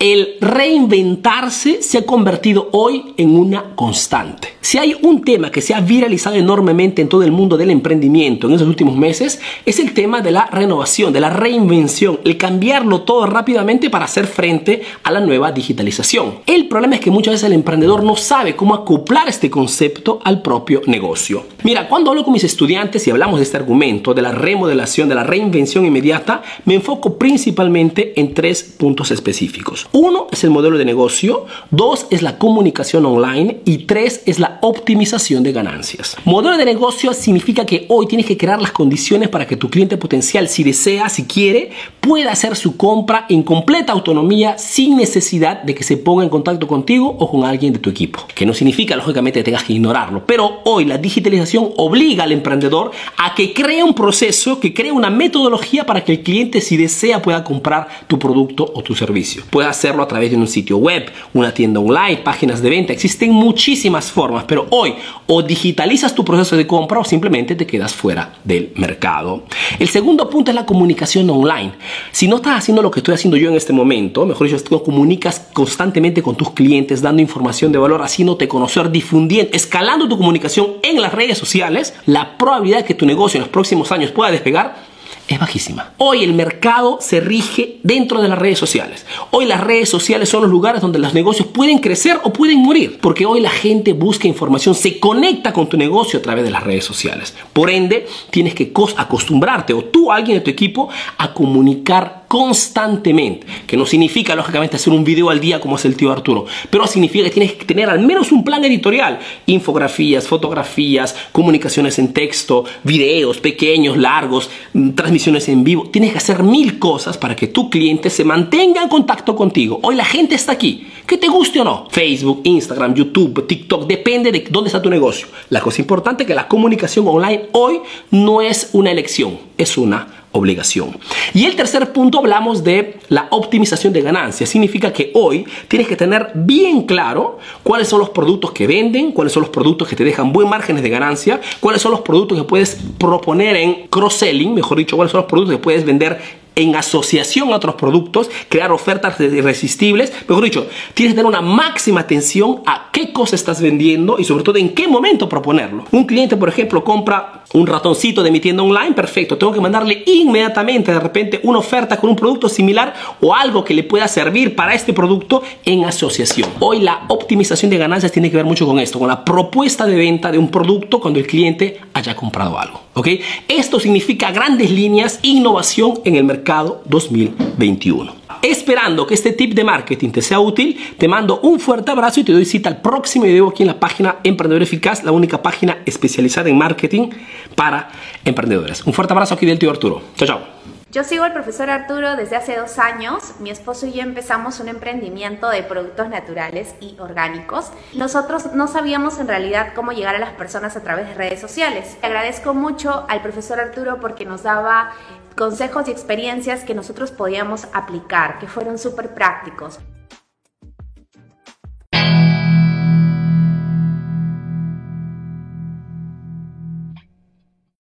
El reinventarse se ha convertido hoy en una constante. Si hay un tema que se ha viralizado enormemente en todo el mundo del emprendimiento en esos últimos meses, es el tema de la renovación, de la reinvención, el cambiarlo todo rápidamente para hacer frente a la nueva digitalización. El problema es que muchas veces el emprendedor no sabe cómo acoplar este concepto al propio negocio. Mira, cuando hablo con mis estudiantes y hablamos de este argumento, de la remodelación, de la reinvención inmediata, me enfoco principalmente en tres puntos específicos. Uno es el modelo de negocio, dos es la comunicación online y tres es la optimización de ganancias. Modelo de negocio significa que hoy tienes que crear las condiciones para que tu cliente potencial, si desea, si quiere, pueda hacer su compra en completa autonomía sin necesidad de que se ponga en contacto contigo o con alguien de tu equipo. Que no significa, lógicamente, que tengas que ignorarlo, pero hoy la digitalización obliga al emprendedor a que cree un proceso, que cree una metodología para que el cliente, si desea, pueda comprar tu producto o tu servicio. Pueda hacerlo a través de un sitio web, una tienda online, páginas de venta. Existen muchísimas formas, pero hoy o digitalizas tu proceso de compra o simplemente te quedas fuera del mercado. El segundo punto es la comunicación online. Si no estás haciendo lo que estoy haciendo yo en este momento, mejor dicho, tú comunicas constantemente con tus clientes, dando información de valor, haciéndote conocer, difundiendo, escalando tu comunicación en las redes sociales, la probabilidad de que tu negocio en los próximos años pueda despegar es bajísima. Hoy el mercado se rige dentro de las redes sociales. Hoy las redes sociales son los lugares donde los negocios pueden crecer o pueden morir, porque hoy la gente busca información, se conecta con tu negocio a través de las redes sociales. Por ende, tienes que acostumbrarte o tú, alguien de tu equipo, a comunicar constantemente, que no significa lógicamente hacer un video al día como hace el tío Arturo, pero significa que tienes que tener al menos un plan editorial, infografías, fotografías, comunicaciones en texto, videos pequeños, largos, mm, transmisiones en vivo, tienes que hacer mil cosas para que tu cliente se mantenga en contacto contigo. Hoy la gente está aquí, que te guste o no, Facebook, Instagram, YouTube, TikTok, depende de dónde está tu negocio. La cosa importante es que la comunicación online hoy no es una elección, es una obligación. Y el tercer punto hablamos de la optimización de ganancias. Significa que hoy tienes que tener bien claro cuáles son los productos que venden, cuáles son los productos que te dejan buen márgenes de ganancia, cuáles son los productos que puedes proponer en cross-selling, mejor dicho, cuáles son los productos que puedes vender en asociación a otros productos, crear ofertas irresistibles. Mejor dicho, tienes que tener una máxima atención a qué cosa estás vendiendo y sobre todo en qué momento proponerlo. Un cliente, por ejemplo, compra un ratoncito de mi tienda online, perfecto, tengo que mandarle inmediatamente de repente una oferta con un producto similar o algo que le pueda servir para este producto en asociación. Hoy la optimización de ganancias tiene que ver mucho con esto, con la propuesta de venta de un producto cuando el cliente haya comprado algo. ¿ok? Esto significa grandes líneas, innovación en el mercado 2021. Esperando que este tip de marketing te sea útil, te mando un fuerte abrazo y te doy cita al próximo video aquí en la página Emprendedor Eficaz, la única página especializada en marketing para emprendedores. Un fuerte abrazo aquí del tío Arturo. Chao, chao. Yo sigo al profesor Arturo desde hace dos años. Mi esposo y yo empezamos un emprendimiento de productos naturales y orgánicos. Nosotros no sabíamos en realidad cómo llegar a las personas a través de redes sociales. agradezco mucho al profesor Arturo porque nos daba consejos y experiencias que nosotros podíamos aplicar, que fueron súper prácticos.